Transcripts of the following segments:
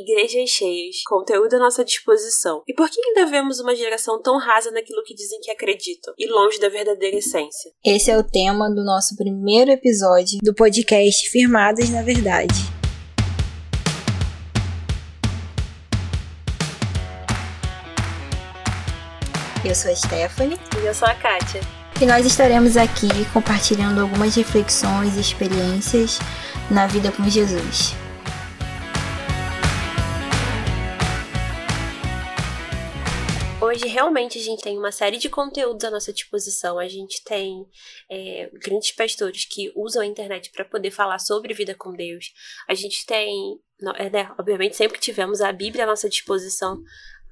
igrejas cheias, conteúdo à nossa disposição. E por que ainda vemos uma geração tão rasa naquilo que dizem que acreditam e longe da verdadeira essência? Esse é o tema do nosso primeiro episódio do podcast Firmadas na Verdade. Eu sou a Stephanie. E eu sou a Kátia. E nós estaremos aqui compartilhando algumas reflexões e experiências na vida com Jesus. Hoje, realmente, a gente tem uma série de conteúdos à nossa disposição. A gente tem é, grandes pastores que usam a internet para poder falar sobre vida com Deus. A gente tem, é, né, obviamente, sempre tivemos a Bíblia à nossa disposição,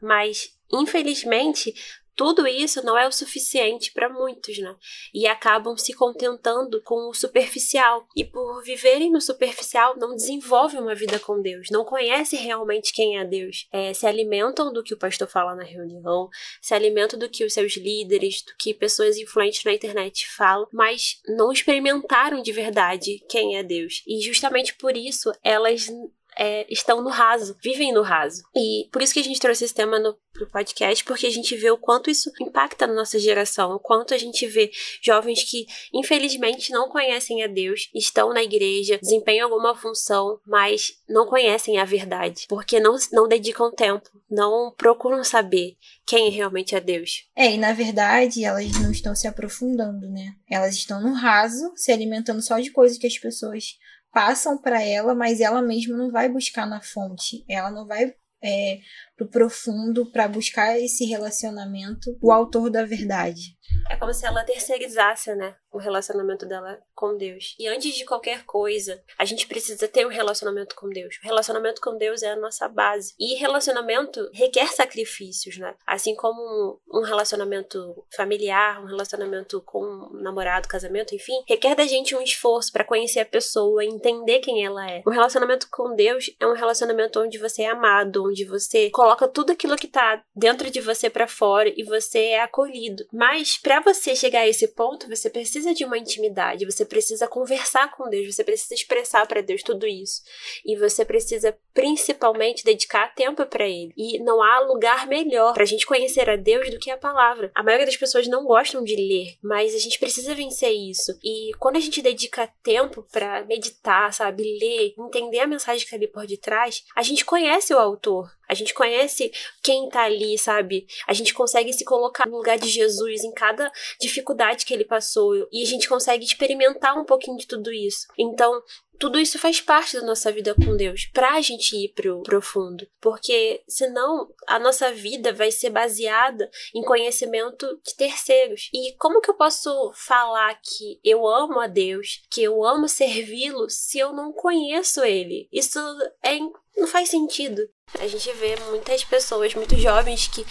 mas infelizmente tudo isso não é o suficiente para muitos, né? E acabam se contentando com o superficial. E por viverem no superficial, não desenvolvem uma vida com Deus, não conhecem realmente quem é Deus. É, se alimentam do que o pastor fala na reunião, se alimentam do que os seus líderes, do que pessoas influentes na internet falam, mas não experimentaram de verdade quem é Deus. E justamente por isso elas é, estão no raso, vivem no raso. E por isso que a gente trouxe esse tema no pro podcast, porque a gente vê o quanto isso impacta na nossa geração, o quanto a gente vê jovens que, infelizmente, não conhecem a Deus, estão na igreja, desempenham alguma função, mas não conhecem a verdade, porque não, não dedicam tempo, não procuram saber quem realmente é Deus. É, e na verdade elas não estão se aprofundando, né? Elas estão no raso, se alimentando só de coisas que as pessoas passam para ela, mas ela mesma não vai buscar na fonte, ela não vai é, pro profundo para buscar esse relacionamento, o autor da verdade. É como se ela terceirizasse, né, o relacionamento dela com Deus. E antes de qualquer coisa, a gente precisa ter um relacionamento com Deus. O relacionamento com Deus é a nossa base. E relacionamento requer sacrifícios, né? Assim como um relacionamento familiar, um relacionamento com um namorado, casamento, enfim, requer da gente um esforço para conhecer a pessoa, entender quem ela é. O relacionamento com Deus é um relacionamento onde você é amado, onde você coloca tudo aquilo que tá dentro de você para fora e você é acolhido. Mas para você chegar a esse ponto, você precisa de uma intimidade, você precisa conversar com Deus, você precisa expressar para Deus tudo isso. E você precisa principalmente dedicar tempo para ele. E não há lugar melhor pra gente conhecer a Deus do que a palavra. A maioria das pessoas não gostam de ler, mas a gente precisa vencer isso. E quando a gente dedica tempo para meditar, sabe, ler, entender a mensagem que tá ali por detrás, a gente conhece o autor. A gente conhece quem tá ali, sabe? A gente consegue se colocar no lugar de Jesus em cada dificuldade que ele passou e a gente consegue experimentar um pouquinho de tudo isso. Então, tudo isso faz parte da nossa vida com Deus, pra gente ir pro profundo. Porque senão a nossa vida vai ser baseada em conhecimento de terceiros. E como que eu posso falar que eu amo a Deus, que eu amo servi-lo, se eu não conheço ele? Isso é, não faz sentido. A gente vê muitas pessoas, muitos jovens que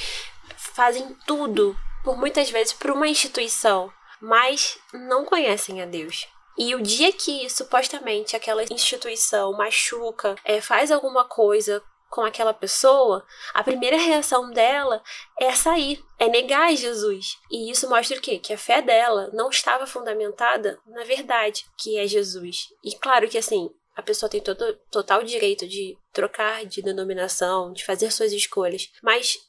fazem tudo, por muitas vezes, por uma instituição, mas não conhecem a Deus. E o dia que supostamente aquela instituição machuca, é, faz alguma coisa com aquela pessoa, a primeira reação dela é sair, é negar Jesus. E isso mostra o quê? Que a fé dela não estava fundamentada na verdade, que é Jesus. E claro que assim, a pessoa tem todo, total direito de trocar de denominação, de fazer suas escolhas, mas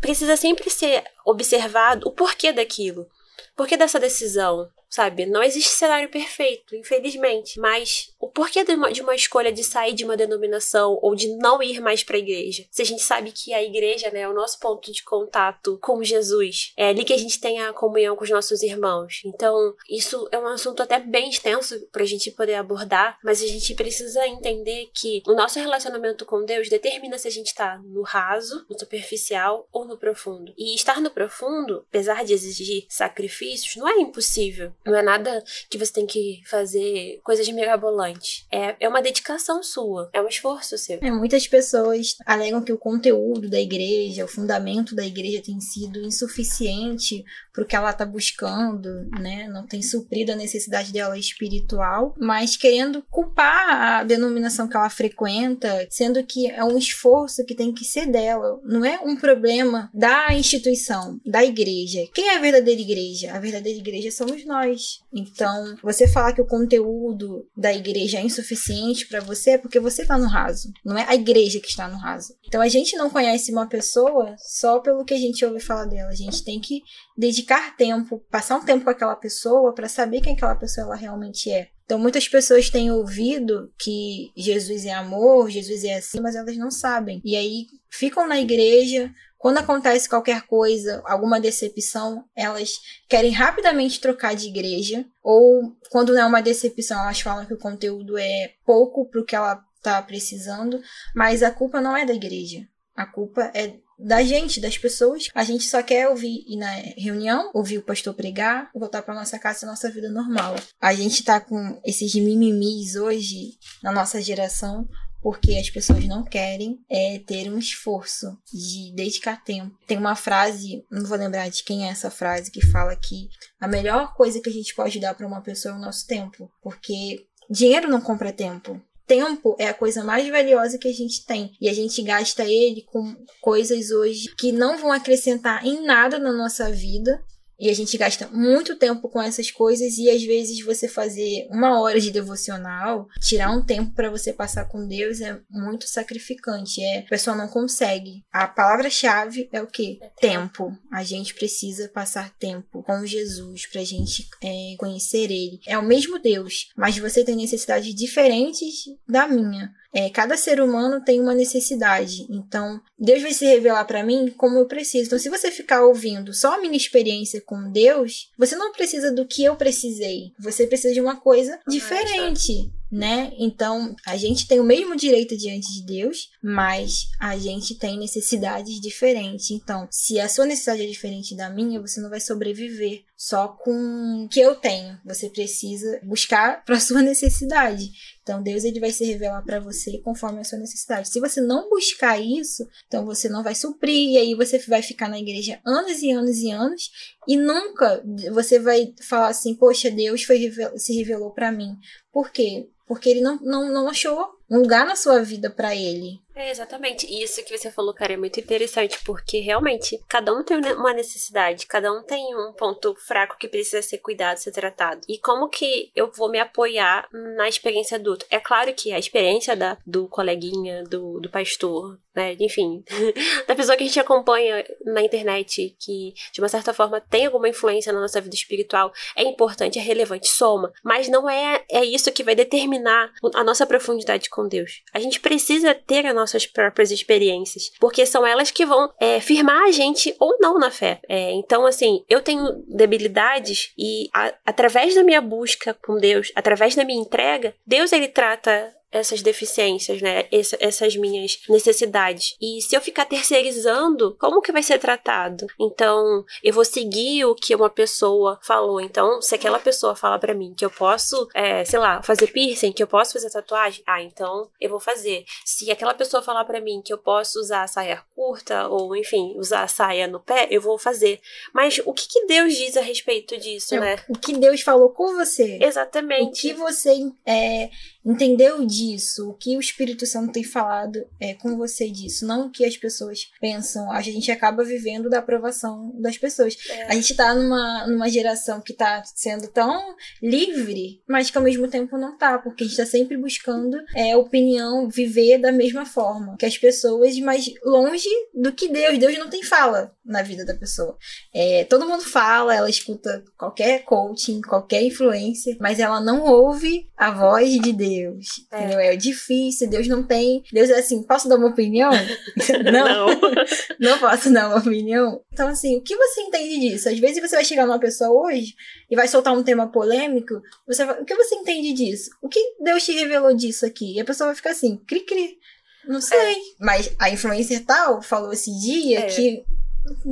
precisa sempre ser observado o porquê daquilo. Porquê dessa decisão? Sabe? Não existe cenário perfeito, infelizmente. Mas o porquê de uma, de uma escolha de sair de uma denominação ou de não ir mais para a igreja? Se a gente sabe que a igreja né, é o nosso ponto de contato com Jesus, é ali que a gente tem a comunhão com os nossos irmãos. Então, isso é um assunto até bem extenso para a gente poder abordar, mas a gente precisa entender que o nosso relacionamento com Deus determina se a gente está no raso, no superficial ou no profundo. E estar no profundo, apesar de exigir sacrifícios, não é impossível. Não é nada que você tem que fazer coisas mirabolantes. É, é uma dedicação sua, é um esforço seu. É, muitas pessoas alegam que o conteúdo da igreja, o fundamento da igreja tem sido insuficiente para o que ela está buscando, né? Não tem suprido a necessidade dela espiritual, mas querendo culpar a denominação que ela frequenta, sendo que é um esforço que tem que ser dela. Não é um problema da instituição, da igreja. Quem é a verdadeira igreja? A verdadeira igreja somos nós Então, você falar que o conteúdo da igreja é insuficiente para você é porque você está no raso, não é a igreja que está no raso. Então, a gente não conhece uma pessoa só pelo que a gente ouve falar dela. A gente tem que dedicar tempo, passar um tempo com aquela pessoa para saber quem aquela pessoa ela realmente é. Então, muitas pessoas têm ouvido que Jesus é amor, Jesus é assim, mas elas não sabem. E aí ficam na igreja, quando acontece qualquer coisa, alguma decepção, elas querem rapidamente trocar de igreja. Ou quando não é uma decepção, elas falam que o conteúdo é pouco para o que ela está precisando. Mas a culpa não é da igreja. A culpa é da gente, das pessoas. A gente só quer ouvir ir na reunião, ouvir o pastor pregar, voltar para nossa casa e nossa vida normal. A gente tá com esses mimimis hoje na nossa geração porque as pessoas não querem é, ter um esforço de dedicar tempo. Tem uma frase, não vou lembrar de quem é essa frase, que fala que a melhor coisa que a gente pode dar para uma pessoa é o nosso tempo, porque dinheiro não compra tempo. Tempo é a coisa mais valiosa que a gente tem. E a gente gasta ele com coisas hoje que não vão acrescentar em nada na nossa vida e a gente gasta muito tempo com essas coisas e às vezes você fazer uma hora de devocional, tirar um tempo para você passar com Deus é muito sacrificante. É, a pessoa não consegue. A palavra-chave é o que? Tempo. A gente precisa passar tempo com Jesus pra gente é, conhecer Ele. É o mesmo Deus, mas você tem necessidades diferentes da minha. É, cada ser humano tem uma necessidade. Então, Deus vai se revelar para mim como eu preciso. Então, se você ficar ouvindo só a minha experiência com Deus, você não precisa do que eu precisei. Você precisa de uma coisa diferente né? Então, a gente tem o mesmo direito diante de Deus, mas a gente tem necessidades diferentes. Então, se a sua necessidade é diferente da minha, você não vai sobreviver só com o que eu tenho. Você precisa buscar para sua necessidade. Então, Deus ele vai se revelar para você conforme a sua necessidade. Se você não buscar isso, então você não vai suprir e aí você vai ficar na igreja anos e anos e anos e nunca você vai falar assim: "Poxa, Deus foi se revelou para mim". Por quê? Porque ele não, não, não achou um lugar na sua vida para ele. É, exatamente. Isso que você falou, cara, é muito interessante, porque realmente cada um tem uma necessidade, cada um tem um ponto fraco que precisa ser cuidado, ser tratado. E como que eu vou me apoiar na experiência adulta? É claro que a experiência da, do coleguinha, do, do pastor, né, enfim, da pessoa que a gente acompanha na internet, que de uma certa forma tem alguma influência na nossa vida espiritual, é importante, é relevante, soma. Mas não é, é isso que vai determinar a nossa profundidade com Deus. A gente precisa ter as nossas próprias experiências, porque são elas que vão é, firmar a gente ou não na fé. É, então, assim, eu tenho debilidades e a, através da minha busca com Deus, através da minha entrega, Deus ele trata essas deficiências, né? Essa, essas minhas necessidades. E se eu ficar terceirizando, como que vai ser tratado? Então, eu vou seguir o que uma pessoa falou. Então, se aquela pessoa fala para mim que eu posso, é, sei lá, fazer piercing, que eu posso fazer tatuagem, ah, então eu vou fazer. Se aquela pessoa falar para mim que eu posso usar saia curta, ou enfim, usar saia no pé, eu vou fazer. Mas o que, que Deus diz a respeito disso, é, né? O que Deus falou com você. Exatamente. O que você é, entendeu disso, o que o Espírito Santo tem falado é, com você disso, não o que as pessoas pensam. A gente acaba vivendo da aprovação das pessoas. É. A gente tá numa, numa geração que tá sendo tão livre, mas que ao mesmo tempo não tá, porque a gente tá sempre buscando é, opinião, viver da mesma forma que as pessoas, mas longe do que Deus. Deus não tem fala na vida da pessoa. É, todo mundo fala, ela escuta qualquer coaching, qualquer influência, mas ela não ouve a voz de Deus. É. Entendeu? É difícil, Deus não tem. Deus é assim, posso dar uma opinião? não. Não. não posso dar uma opinião. Então, assim, o que você entende disso? Às vezes você vai chegar numa pessoa hoje e vai soltar um tema polêmico, você vai, o que você entende disso? O que Deus te revelou disso aqui? E a pessoa vai ficar assim, cri-cri. Não sei. É. Mas a influencer tal falou esse dia é. que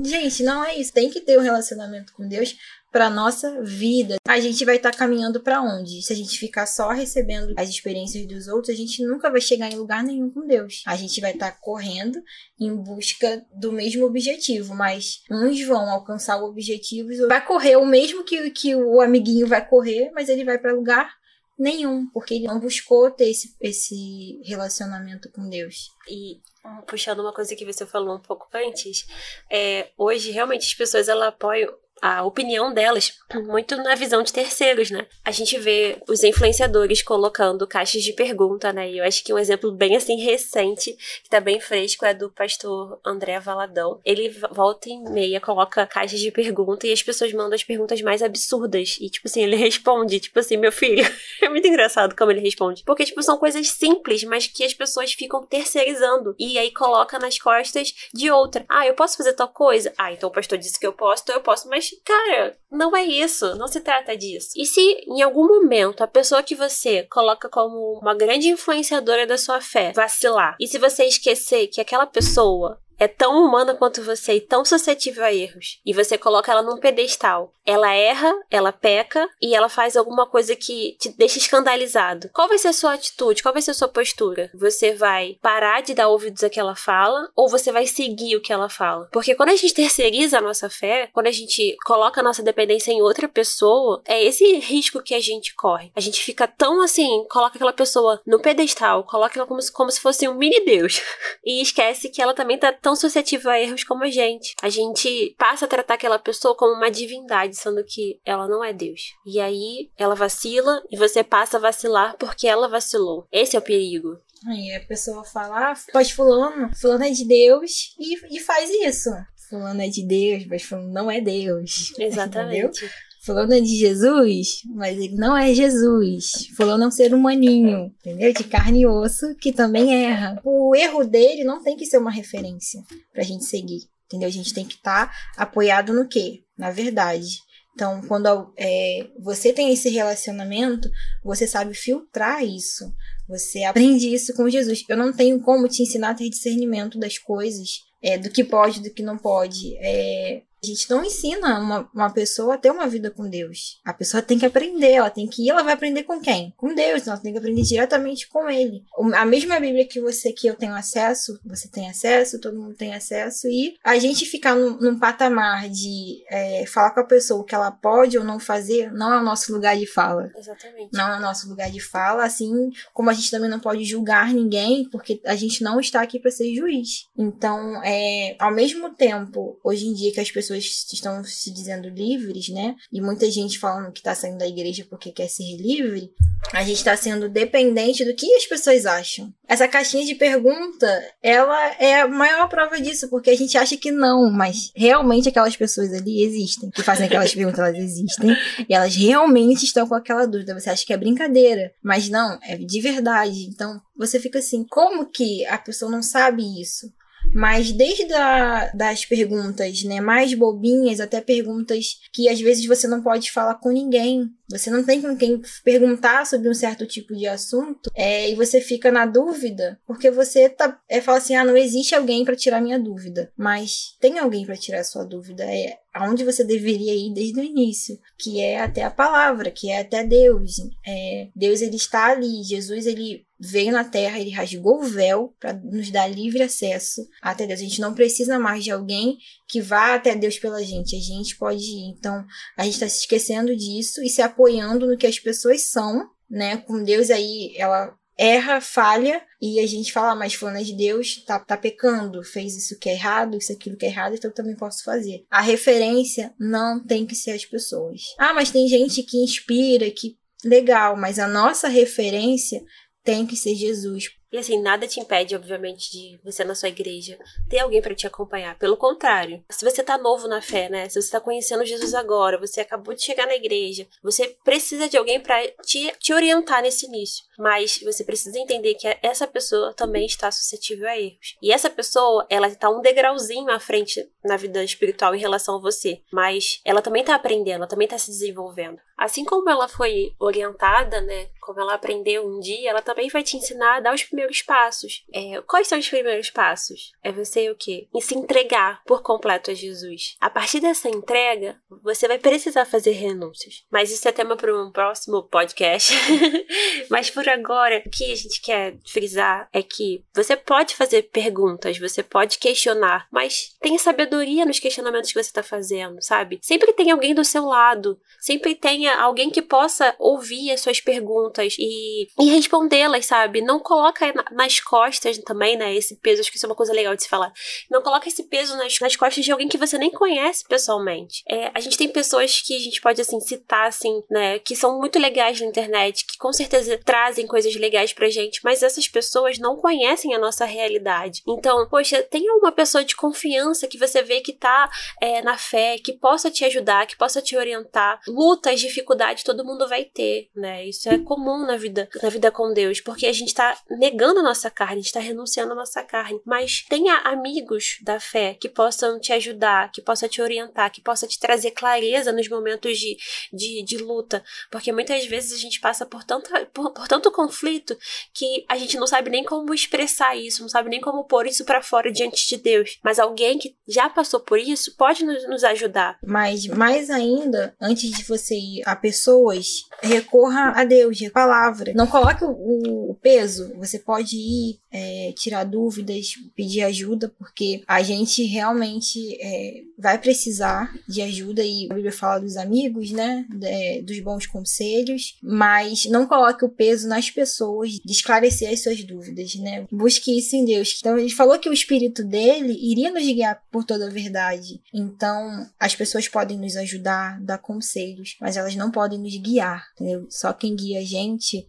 Gente, não é isso. Tem que ter um relacionamento com Deus para nossa vida. A gente vai estar tá caminhando para onde? Se a gente ficar só recebendo as experiências dos outros, a gente nunca vai chegar em lugar nenhum com Deus. A gente vai estar tá correndo em busca do mesmo objetivo, mas uns vão alcançar o objetivo, vai correr o mesmo que, que o amiguinho vai correr, mas ele vai para lugar nenhum, porque ele não buscou ter esse, esse relacionamento com Deus. E puxando uma coisa que você falou um pouco antes, é, hoje realmente as pessoas ela apoiam a opinião delas muito na visão de terceiros, né? A gente vê os influenciadores colocando caixas de pergunta, né? E eu acho que um exemplo bem assim recente, que tá bem fresco, é do pastor André Valadão. Ele volta e meia coloca caixas de pergunta e as pessoas mandam as perguntas mais absurdas. E, tipo assim, ele responde, tipo assim, meu filho. é muito engraçado como ele responde. Porque, tipo, são coisas simples, mas que as pessoas ficam terceirizando. E aí coloca nas costas de outra. Ah, eu posso fazer tal coisa? Ah, então o pastor disse que eu posso, então eu posso. Mas, cara, não é isso. Não se trata disso. E se em algum momento a pessoa que você coloca como uma grande influenciadora da sua fé vacilar, e se você esquecer que aquela pessoa é tão humana quanto você e tão suscetível a erros, e você coloca ela num pedestal, ela erra, ela peca e ela faz alguma coisa que te deixa escandalizado. Qual vai ser a sua atitude? Qual vai ser a sua postura? Você vai parar de dar ouvidos ao que ela fala ou você vai seguir o que ela fala? Porque quando a gente terceiriza a nossa fé, quando a gente coloca a nossa dependência em outra pessoa, é esse risco que a gente corre. A gente fica tão assim, coloca aquela pessoa no pedestal, coloca ela como se, como se fosse um mini Deus e esquece que ela também tá tão suscetível a erros como a gente. A gente passa a tratar aquela pessoa como uma divindade, sendo que ela não é Deus. E aí ela vacila e você passa a vacilar porque ela vacilou. Esse é o perigo. Aí a pessoa fala, ah, pode fulano, fulano é de Deus e, e faz isso. Fulano é de Deus, mas fulano não é Deus. Exatamente. Fulano é de Jesus, mas ele não é Jesus. Fulano é um ser humaninho, entendeu? De carne e osso, que também erra. O erro dele não tem que ser uma referência pra gente seguir, entendeu? A gente tem que estar tá apoiado no quê? Na verdade. Então, quando é, você tem esse relacionamento, você sabe filtrar isso. Você aprende isso com Jesus. Eu não tenho como te ensinar a ter discernimento das coisas, é, do que pode, do que não pode. É, a gente não ensina uma, uma pessoa a ter uma vida com Deus. A pessoa tem que aprender, ela tem que ir, ela vai aprender com quem? Com Deus, então ela tem que aprender diretamente com Ele. A mesma Bíblia que você, que eu tenho acesso, você tem acesso, todo mundo tem acesso, e a gente ficar num, num patamar de é, falar com a pessoa o que ela pode ou não fazer, não é o nosso lugar de fala. Exatamente. Não é o nosso lugar de fala, assim como a gente também não pode julgar ninguém, porque a gente não está aqui para ser juiz. Então, é, ao mesmo tempo, hoje em dia que as pessoas pessoas estão se dizendo livres, né? E muita gente falando que está saindo da igreja porque quer ser livre. A gente está sendo dependente do que as pessoas acham. Essa caixinha de pergunta, ela é a maior prova disso, porque a gente acha que não, mas realmente aquelas pessoas ali existem, que fazem aquelas perguntas, elas existem, e elas realmente estão com aquela dúvida. Você acha que é brincadeira, mas não, é de verdade. Então você fica assim, como que a pessoa não sabe isso? Mas desde a, das perguntas né, mais bobinhas até perguntas que às vezes você não pode falar com ninguém. Você não tem com quem perguntar sobre um certo tipo de assunto é, e você fica na dúvida, porque você tá, é, fala assim: ah, não existe alguém para tirar minha dúvida. Mas tem alguém para tirar a sua dúvida. É aonde você deveria ir desde o início, que é até a palavra, que é até Deus. É, Deus ele está ali, Jesus ele veio na Terra, ele rasgou o véu para nos dar livre acesso até Deus. A gente não precisa mais de alguém que vá até Deus pela gente. A gente pode ir. Então, a gente está se esquecendo disso e se apoiando no que as pessoas são, né? Com Deus aí, ela erra, falha, e a gente fala, ah, mas fulano é de Deus, tá, tá pecando, fez isso que é errado, isso aquilo que é errado, então eu também posso fazer. A referência não tem que ser as pessoas. Ah, mas tem gente que inspira, que legal, mas a nossa referência tem que ser Jesus. E assim, nada te impede, obviamente, de você na sua igreja ter alguém para te acompanhar. Pelo contrário, se você tá novo na fé, né? Se você tá conhecendo Jesus agora, você acabou de chegar na igreja, você precisa de alguém para te, te orientar nesse início. Mas você precisa entender que essa pessoa também está suscetível a erros. E essa pessoa, ela tá um degrauzinho à frente na vida espiritual em relação a você. Mas ela também tá aprendendo, ela também tá se desenvolvendo. Assim como ela foi orientada, né? Como ela aprendeu um dia, ela também vai te ensinar a dar os primeiros passos. É, quais são os primeiros passos? É você o quê? E se entregar por completo a Jesus. A partir dessa entrega, você vai precisar fazer renúncias. Mas isso é tema para um próximo podcast. Mas por agora, o que a gente quer frisar é que você pode fazer perguntas, você pode questionar, mas tenha sabedoria nos questionamentos que você está fazendo, sabe? Sempre tem alguém do seu lado, sempre tenha alguém que possa ouvir as suas perguntas e, e respondê-las, sabe? Não coloca nas costas também, né? Esse peso, acho que isso é uma coisa legal de se falar. Não coloca esse peso nas, nas costas de alguém que você nem conhece pessoalmente. É, a gente tem pessoas que a gente pode, assim, citar, assim, né? Que são muito legais na internet, que com certeza trazem coisas legais pra gente, mas essas pessoas não conhecem a nossa realidade. Então, poxa, tenha uma pessoa de confiança que você vê que tá é, na fé, que possa te ajudar, que possa te orientar. Lutas, dificuldades, todo mundo vai ter, né? Isso é comum na vida, na vida com Deus, porque a gente tá negando a nossa carne, a gente tá renunciando a nossa carne. Mas tenha amigos da fé que possam te ajudar, que possam te orientar, que possa te trazer clareza nos momentos de, de, de luta, porque muitas vezes a gente passa por, tanta, por, por tanto conflito que a gente não sabe nem como expressar isso, não sabe nem como pôr isso para fora diante de Deus. Mas alguém que já passou por isso pode nos, nos ajudar. Mas mais ainda, antes de você ir a pessoas, recorra a Deus, palavra. Não coloque o, o peso. Você pode ir é, tirar dúvidas, pedir ajuda, porque a gente realmente é, vai precisar de ajuda e a Bíblia fala dos amigos, né? É, dos bons conselhos, mas não coloque o peso nas pessoas de esclarecer as suas dúvidas, né? Busque isso em Deus. Então ele falou que o Espírito dele iria nos guiar por toda a verdade. Então as pessoas podem nos ajudar, dar conselhos, mas elas não podem nos guiar, entendeu? Só quem guia a gente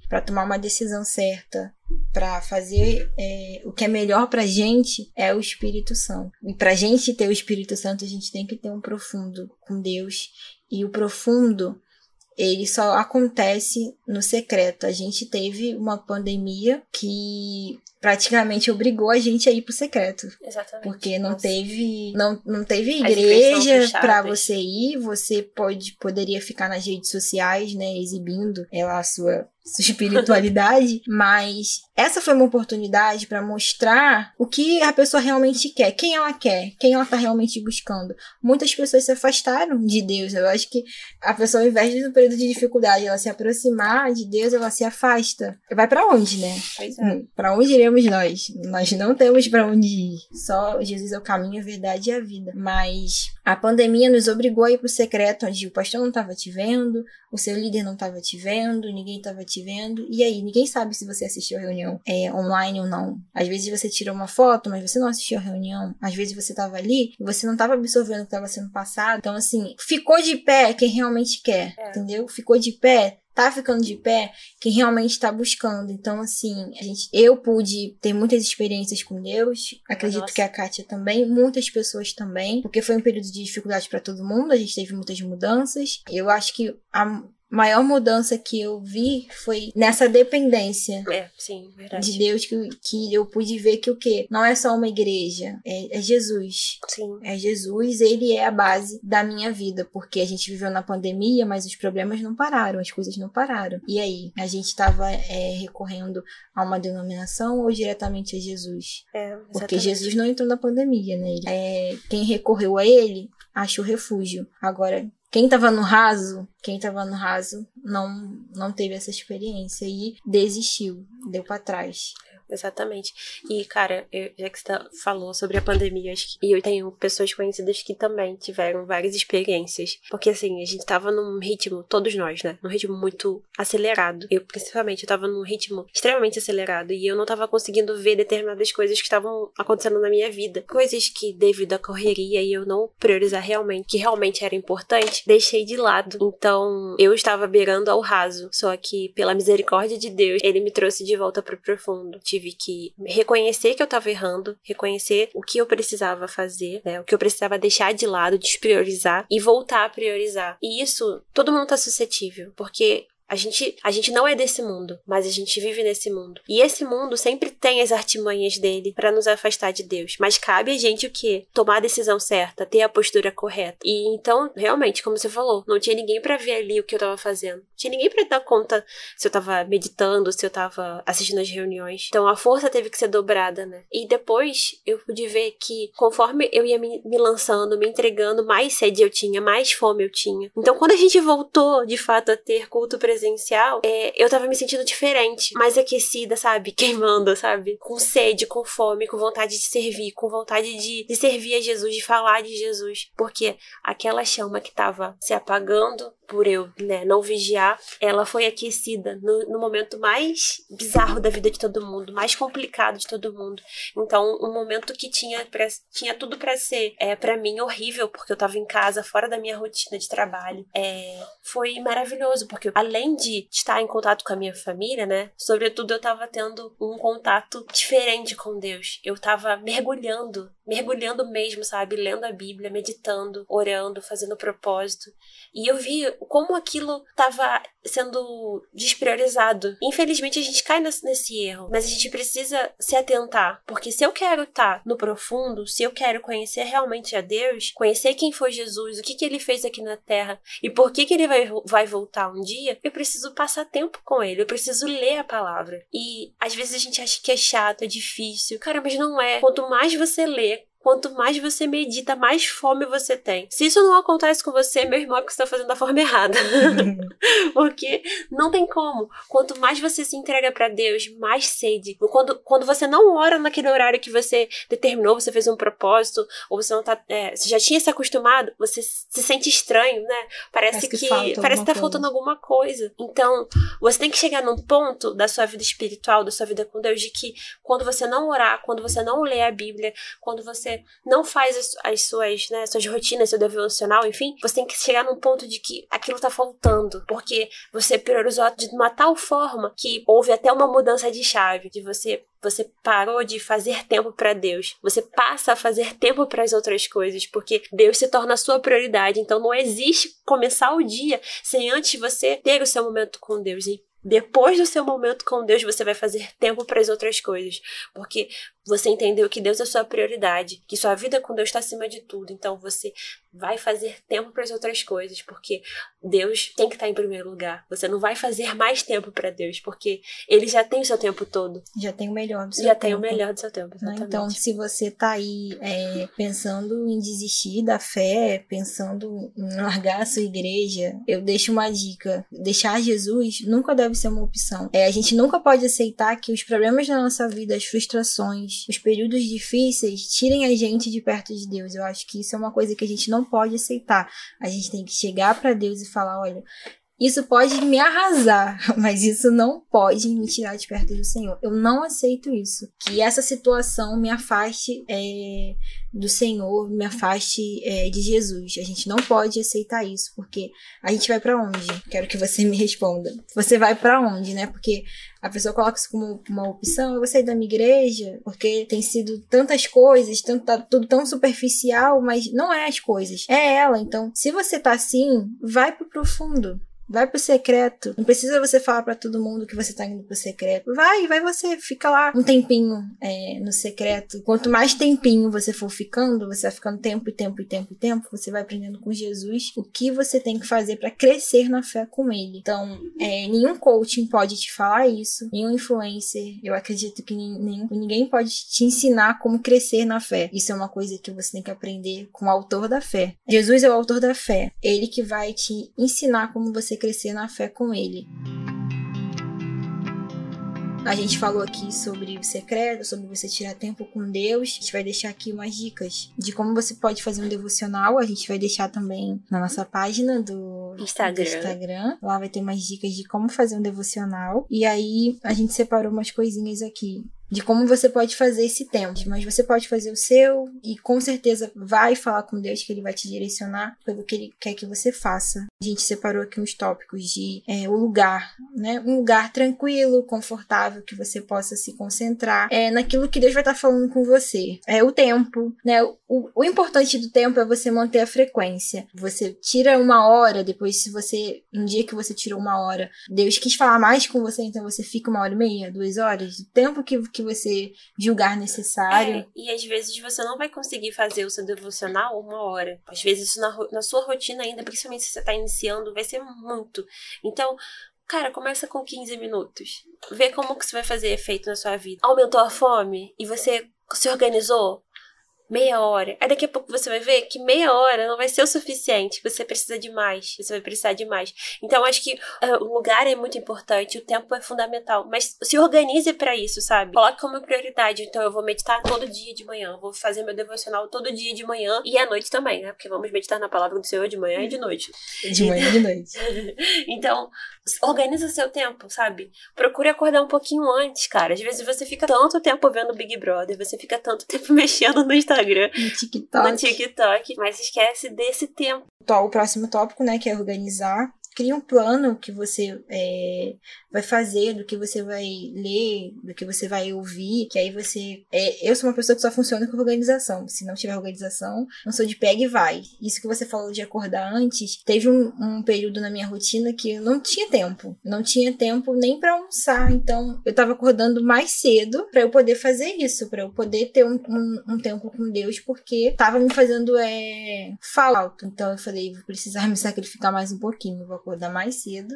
para tomar uma decisão certa, para fazer é, o que é melhor para gente é o Espírito Santo. E para gente ter o Espírito Santo, a gente tem que ter um profundo com Deus. E o profundo, ele só acontece no secreto. A gente teve uma pandemia que praticamente obrigou a gente a ir pro secreto. Exatamente. Porque não Nossa. teve não, não teve igreja para você ir, você pode poderia ficar nas redes sociais, né, exibindo ela a sua sua espiritualidade, mas essa foi uma oportunidade para mostrar o que a pessoa realmente quer, quem ela quer, quem ela tá realmente buscando. Muitas pessoas se afastaram de Deus. Eu acho que a pessoa, ao invés de no período de dificuldade, ela se aproximar de Deus, ela se afasta. Vai para onde, né? Pois é. Hum, para onde iremos nós? Nós não temos para onde ir. Só Jesus é o caminho, a verdade e a vida. Mas a pandemia nos obrigou a ir pro secreto, onde o pastor não estava te vendo, o seu líder não estava te vendo, ninguém estava te vendo. E aí, ninguém sabe se você assistiu a reunião é, online ou não. Às vezes você tirou uma foto, mas você não assistiu a reunião. Às vezes você estava ali e você não estava absorvendo o que estava sendo passado. Então, assim, ficou de pé quem realmente quer, é. entendeu? Ficou de pé tá ficando de pé quem realmente está buscando. Então, assim, a gente, eu pude ter muitas experiências com Deus, acredito Nossa. que a Kátia também, muitas pessoas também, porque foi um período de dificuldade para todo mundo, a gente teve muitas mudanças. Eu acho que a maior mudança que eu vi foi nessa dependência é, sim, verdade. de Deus que, que eu pude ver que o quê? Não é só uma igreja, é, é, Jesus. Sim. É Jesus, ele é a base da minha vida, porque a gente viveu na pandemia, mas os problemas não pararam, as coisas não pararam. E aí, a gente estava é, recorrendo a uma denominação ou diretamente a Jesus? É, porque Jesus não entrou na pandemia, né? Ele, é, quem recorreu a ele achou refúgio. Agora, quem estava no raso, quem estava no raso não não teve essa experiência e desistiu, deu para trás. Exatamente. E, cara, eu, já que você tá, falou sobre a pandemia, acho que, e eu tenho pessoas conhecidas que também tiveram várias experiências. Porque, assim, a gente tava num ritmo, todos nós, né? Num ritmo muito acelerado. Eu, principalmente, eu tava num ritmo extremamente acelerado. E eu não tava conseguindo ver determinadas coisas que estavam acontecendo na minha vida. Coisas que, devido à correria e eu não priorizar realmente, que realmente era importante, deixei de lado. Então, eu estava beirando ao raso. Só que, pela misericórdia de Deus, ele me trouxe de volta pro profundo tive que reconhecer que eu estava errando, reconhecer o que eu precisava fazer, né? O que eu precisava deixar de lado, despriorizar e voltar a priorizar. E isso, todo mundo tá suscetível, porque a gente, a gente não é desse mundo, mas a gente vive nesse mundo. E esse mundo sempre tem as artimanhas dele para nos afastar de Deus. Mas cabe a gente o quê? Tomar a decisão certa, ter a postura correta. E então, realmente, como você falou, não tinha ninguém para ver ali o que eu tava fazendo. Não tinha ninguém para dar conta se eu tava meditando, se eu tava assistindo as reuniões. Então a força teve que ser dobrada, né? E depois eu pude ver que conforme eu ia me, me lançando, me entregando, mais sede eu tinha, mais fome eu tinha. Então quando a gente voltou de fato a ter culto presencial, é, eu tava me sentindo diferente, mais aquecida, sabe? Queimando, sabe? Com sede, com fome, com vontade de servir, com vontade de, de servir a Jesus, de falar de Jesus. Porque aquela chama que tava se apagando por eu né, não vigiar, ela foi aquecida no, no, momento mais bizarro da vida de todo mundo, mais complicado de todo mundo. Então, um momento que tinha, pra, tinha tudo para ser, é, para mim, horrível, porque eu tava em casa, fora da minha rotina de trabalho, é, foi maravilhoso, porque além de estar em contato com a minha família, né, sobretudo eu tava tendo um contato diferente com Deus. Eu tava mergulhando, mergulhando mesmo, sabe, lendo a Bíblia, meditando, orando, fazendo propósito. E eu vi como aquilo estava sendo despriorizado. Infelizmente a gente cai nesse, nesse, erro, mas a gente precisa se atentar, porque se eu quero estar no profundo, se eu quero conhecer realmente a Deus, conhecer quem foi Jesus, o que, que ele fez aqui na Terra e por que, que ele vai, vai voltar um dia, eu preciso passar tempo com ele, eu preciso ler a palavra. E às vezes a gente acha que é chato, é difícil. Cara, mas não é. Quanto mais você lê, quanto mais você medita, mais fome você tem. Se isso não acontece com você, meu irmão, é porque você está fazendo da forma errada. porque não tem como. Quanto mais você se entrega para Deus, mais sede. Quando, quando você não ora naquele horário que você determinou, você fez um propósito, ou você não tá. É, você já tinha se acostumado, você se sente estranho, né? Parece, parece que, que parece que tá faltando alguma coisa. Então, você tem que chegar num ponto da sua vida espiritual, da sua vida com Deus, de que quando você não orar, quando você não ler a Bíblia, quando você não faz as, as suas, né, suas rotinas, seu devocional, enfim, você tem que chegar num ponto de que aquilo tá faltando, porque você priorizou de uma tal forma que houve até uma mudança de chave, de você você parou de fazer tempo para Deus. Você passa a fazer tempo para as outras coisas, porque Deus se torna a sua prioridade. Então não existe começar o dia sem antes você ter o seu momento com Deus. E depois do seu momento com Deus, você vai fazer tempo para as outras coisas, porque você entendeu que Deus é sua prioridade, que sua vida com Deus está acima de tudo. Então você vai fazer tempo para as outras coisas, porque Deus tem que estar tá em primeiro lugar. Você não vai fazer mais tempo para Deus, porque Ele já tem o seu tempo todo. Já tem o melhor do seu já tempo. Já tem o melhor do seu tempo, né? exatamente. Então, se você está aí é, pensando em desistir da fé, pensando em largar a sua igreja, eu deixo uma dica: deixar Jesus nunca deve ser uma opção. É, a gente nunca pode aceitar que os problemas da nossa vida, as frustrações, os períodos difíceis tirem a gente de perto de Deus. Eu acho que isso é uma coisa que a gente não pode aceitar. A gente tem que chegar para Deus e falar: olha, isso pode me arrasar, mas isso não pode me tirar de perto do Senhor. Eu não aceito isso. Que essa situação me afaste é, do Senhor, me afaste é, de Jesus. A gente não pode aceitar isso, porque a gente vai para onde? Quero que você me responda. Você vai para onde, né? Porque a pessoa coloca isso como uma opção, eu vou sair da minha igreja, porque tem sido tantas coisas, tanto, tá tudo tão superficial, mas não é as coisas, é ela. Então, se você tá assim, vai pro profundo. Vai pro secreto. Não precisa você falar para todo mundo que você tá indo pro secreto. Vai, vai você. Fica lá um tempinho é, no secreto. Quanto mais tempinho você for ficando, você vai ficando tempo e tempo e tempo e tempo, você vai aprendendo com Jesus o que você tem que fazer para crescer na fé com ele. Então, é, nenhum coaching pode te falar isso, nenhum influencer. Eu acredito que nem, ninguém pode te ensinar como crescer na fé. Isso é uma coisa que você tem que aprender com o autor da fé. Jesus é o autor da fé. Ele que vai te ensinar como você crescer na fé com Ele. A gente falou aqui sobre o secreto, sobre você tirar tempo com Deus. A gente vai deixar aqui umas dicas de como você pode fazer um devocional. A gente vai deixar também na nossa página do Instagram. do Instagram. Lá vai ter umas dicas de como fazer um devocional. E aí a gente separou umas coisinhas aqui de como você pode fazer esse tempo, mas você pode fazer o seu e com certeza vai falar com Deus que ele vai te direcionar pelo que ele quer que você faça. A gente separou aqui uns tópicos de é, o lugar, né? Um lugar tranquilo, confortável, que você possa se concentrar é, naquilo que Deus vai estar falando com você. É o tempo, né? O, o importante do tempo é você manter a frequência. Você tira uma hora, depois se você, um dia que você tirou uma hora, Deus quis falar mais com você, então você fica uma hora e meia, duas horas, o tempo que que você julgar necessário. É, e às vezes você não vai conseguir fazer o seu devocional uma hora. Às vezes isso na, na sua rotina ainda, principalmente se você está iniciando, vai ser muito. Então, Cara, começa com 15 minutos. Vê como que isso vai fazer efeito na sua vida. Aumentou a fome e você se organizou? Meia hora. Aí daqui a pouco você vai ver que meia hora não vai ser o suficiente. Você precisa de mais. Você vai precisar de mais. Então, acho que uh, o lugar é muito importante, o tempo é fundamental. Mas se organize para isso, sabe? Coloque como prioridade. Então, eu vou meditar todo dia de manhã. Vou fazer meu devocional todo dia de manhã e à noite também, né? Porque vamos meditar na palavra do Senhor de manhã e de noite. De manhã e de noite. então, organiza seu tempo, sabe? Procure acordar um pouquinho antes, cara. Às vezes você fica tanto tempo vendo Big Brother, você fica tanto tempo mexendo no Instagram, no TikTok, no TikTok. Mas esquece desse tempo. O próximo tópico, né, que é organizar cria um plano que você é, vai fazer, do que você vai ler, do que você vai ouvir, que aí você. É, eu sou uma pessoa que só funciona com organização. Se não tiver organização, não sou de pega e vai. Isso que você falou de acordar antes, teve um, um período na minha rotina que eu não tinha tempo. Não tinha tempo nem para almoçar. Então, eu tava acordando mais cedo para eu poder fazer isso, para eu poder ter um, um, um, tempo com Deus, porque tava me fazendo é, falta. Então, eu falei, vou precisar me sacrificar mais um pouquinho. Vou acordar mais cedo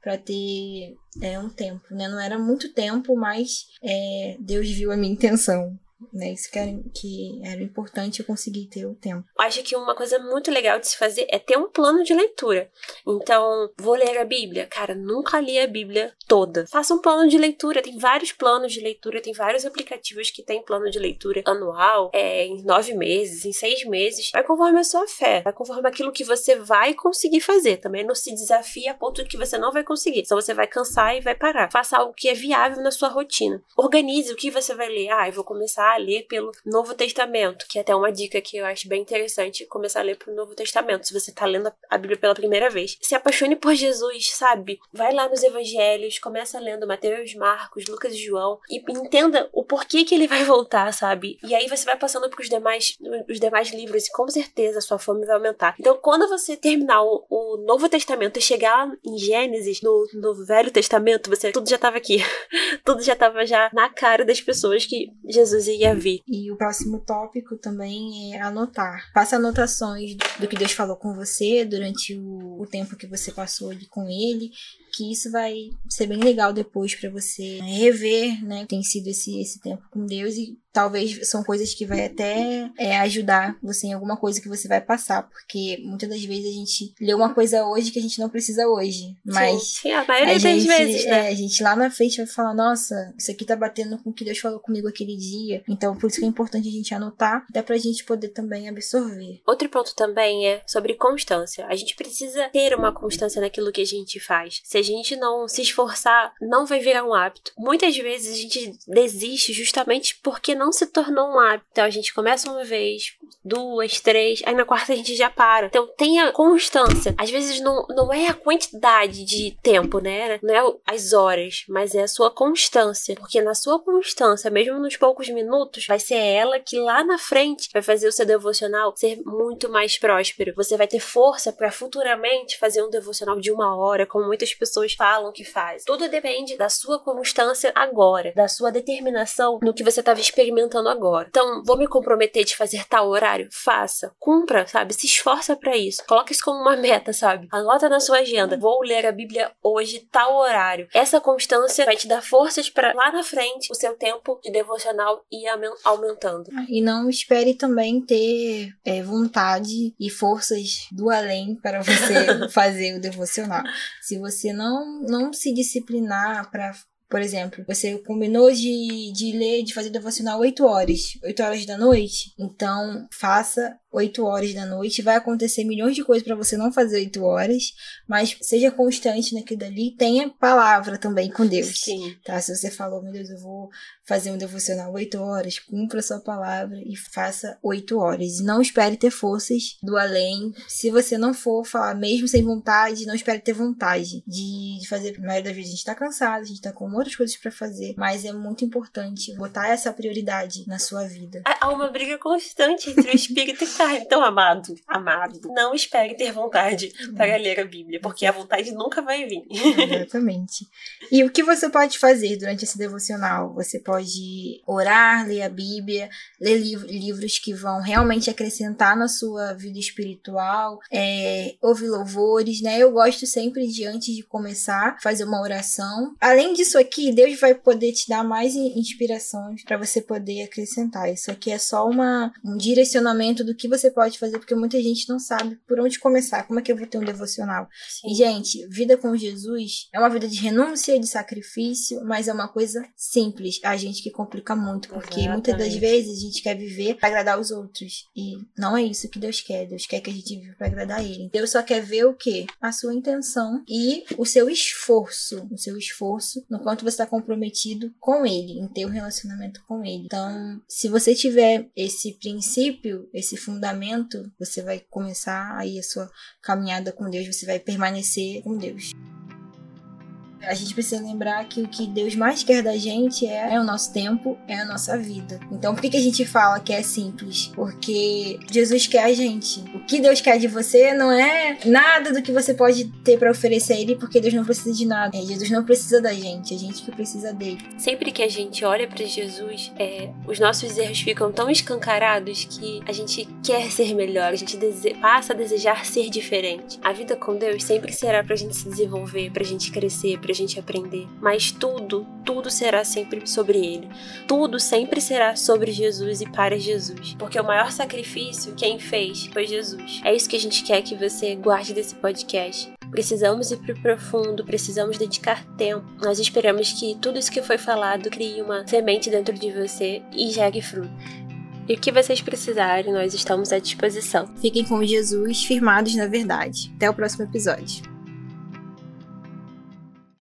para ter é, um tempo, né? Não era muito tempo, mas é, Deus viu a minha intenção né? Isso que era, que era importante eu conseguir ter o tempo. Acho que uma coisa muito legal de se fazer é ter um plano de leitura. Então, vou ler a Bíblia. Cara, nunca li a Bíblia toda. Faça um plano de leitura. Tem vários planos de leitura, tem vários aplicativos que tem plano de leitura anual, é, em nove meses, em seis meses. Vai conforme a sua fé, vai conforme aquilo que você vai conseguir fazer. Também não se desafie a ponto de que você não vai conseguir. Então você vai cansar e vai parar. Faça algo que é viável na sua rotina. Organize o que você vai ler. Ah, eu vou começar a ler pelo Novo Testamento, que é até uma dica que eu acho bem interessante começar a ler pelo Novo Testamento, se você tá lendo a Bíblia pela primeira vez. Se apaixone por Jesus, sabe? Vai lá nos evangelhos, começa lendo Mateus, Marcos, Lucas e João e entenda o porquê que ele vai voltar, sabe? E aí você vai passando pros demais, os demais livros e com certeza a sua fome vai aumentar. Então, quando você terminar o, o Novo Testamento e chegar em Gênesis, no, no Velho Testamento, você tudo já tava aqui. tudo já tava já na cara das pessoas que Jesus ia ia vir. E o próximo tópico também é anotar. Faça anotações do que Deus falou com você durante o, o tempo que você passou ali com ele que isso vai ser bem legal depois para você rever, né? Tem sido esse, esse tempo com Deus e talvez são coisas que vai até é, ajudar você em alguma coisa que você vai passar, porque muitas das vezes a gente lê uma coisa hoje que a gente não precisa hoje, mas sim, a maioria a das gente, vezes, né? É, a gente lá na frente vai falar, nossa, isso aqui tá batendo com o que Deus falou comigo aquele dia, então por isso que é importante a gente anotar, dá pra gente poder também absorver. Outro ponto também é sobre constância. A gente precisa ter uma constância naquilo que a gente faz. Se a gente não se esforçar, não vai virar um hábito. Muitas vezes a gente desiste justamente porque não se tornou um hábito. Então a gente começa uma vez, duas, três, aí na quarta a gente já para. Então tenha constância. Às vezes não, não é a quantidade de tempo, né? Não é as horas, mas é a sua constância. Porque na sua constância, mesmo nos poucos minutos, vai ser ela que lá na frente vai fazer o seu devocional ser muito mais próspero. Você vai ter força para futuramente fazer um devocional de uma hora, como muitas pessoas falam que faz. Tudo depende da sua constância agora, da sua determinação no que você estava experimentando agora. Então, vou me comprometer de fazer tal horário? Faça. Cumpra, sabe? Se esforça para isso. Coloque isso como uma meta, sabe? Anota na sua agenda. Vou ler a Bíblia hoje, tal horário. Essa constância vai te dar forças para lá na frente o seu tempo de devocional ir aumentando. E não espere também ter é, vontade e forças do além para você fazer o devocional. Se você não não, se disciplinar para por exemplo, você combinou de, de ler, de fazer devocional 8 horas, 8 horas da noite, então faça 8 horas da noite. Vai acontecer milhões de coisas para você não fazer 8 horas, mas seja constante naquilo dali. Tenha palavra também com Deus. Sim. Tá? Se você falou, meu Deus, eu vou fazer um devocional 8 horas, cumpra a sua palavra e faça 8 horas. Não espere ter forças do além. Se você não for falar, mesmo sem vontade, não espere ter vontade de, de fazer. A maioria das vezes a gente tá cansado, a gente tá com outras coisas para fazer, mas é muito importante botar essa prioridade na sua vida. Há uma briga constante entre o espírito e então, amado, amado, não espere ter vontade para ler a Bíblia, porque a vontade nunca vai vir. Exatamente. E o que você pode fazer durante esse devocional? Você pode pode orar, ler a Bíblia, ler liv livros que vão realmente acrescentar na sua vida espiritual, é, ouvir louvores, né? Eu gosto sempre de, antes de começar, fazer uma oração. Além disso aqui, Deus vai poder te dar mais inspirações para você poder acrescentar. Isso aqui é só uma, um direcionamento do que você pode fazer, porque muita gente não sabe por onde começar. Como é que eu vou ter um devocional? Sim. E, gente, vida com Jesus é uma vida de renúncia, de sacrifício, mas é uma coisa simples. A gente que complica muito, porque Exatamente. muitas das vezes a gente quer viver para agradar os outros. E não é isso que Deus quer. Deus quer que a gente viva para agradar Ele. Deus só quer ver o quê? A sua intenção e o seu esforço. O seu esforço no quanto você está comprometido com Ele, em ter um relacionamento com Ele. Então, se você tiver esse princípio, esse fundamento, você vai começar aí a sua caminhada com Deus, você vai permanecer com Deus. A gente precisa lembrar que o que Deus mais quer da gente é, é o nosso tempo, é a nossa vida. Então, por que, que a gente fala que é simples? Porque Jesus quer a gente. O que Deus quer de você não é nada do que você pode ter para oferecer a Ele, porque Deus não precisa de nada. É, Jesus não precisa da gente, a gente que precisa dele. Sempre que a gente olha para Jesus, é, os nossos erros ficam tão escancarados que a gente quer ser melhor, a gente passa a desejar ser diferente. A vida com Deus sempre será pra gente se desenvolver, pra gente crescer, pra a gente aprender. Mas tudo, tudo será sempre sobre Ele. Tudo sempre será sobre Jesus e para Jesus. Porque o maior sacrifício, quem fez, foi Jesus. É isso que a gente quer que você guarde desse podcast. Precisamos ir para o profundo, precisamos dedicar tempo. Nós esperamos que tudo isso que foi falado crie uma semente dentro de você e jegue fruto. E o que vocês precisarem, nós estamos à disposição. Fiquem com Jesus, firmados na verdade. Até o próximo episódio.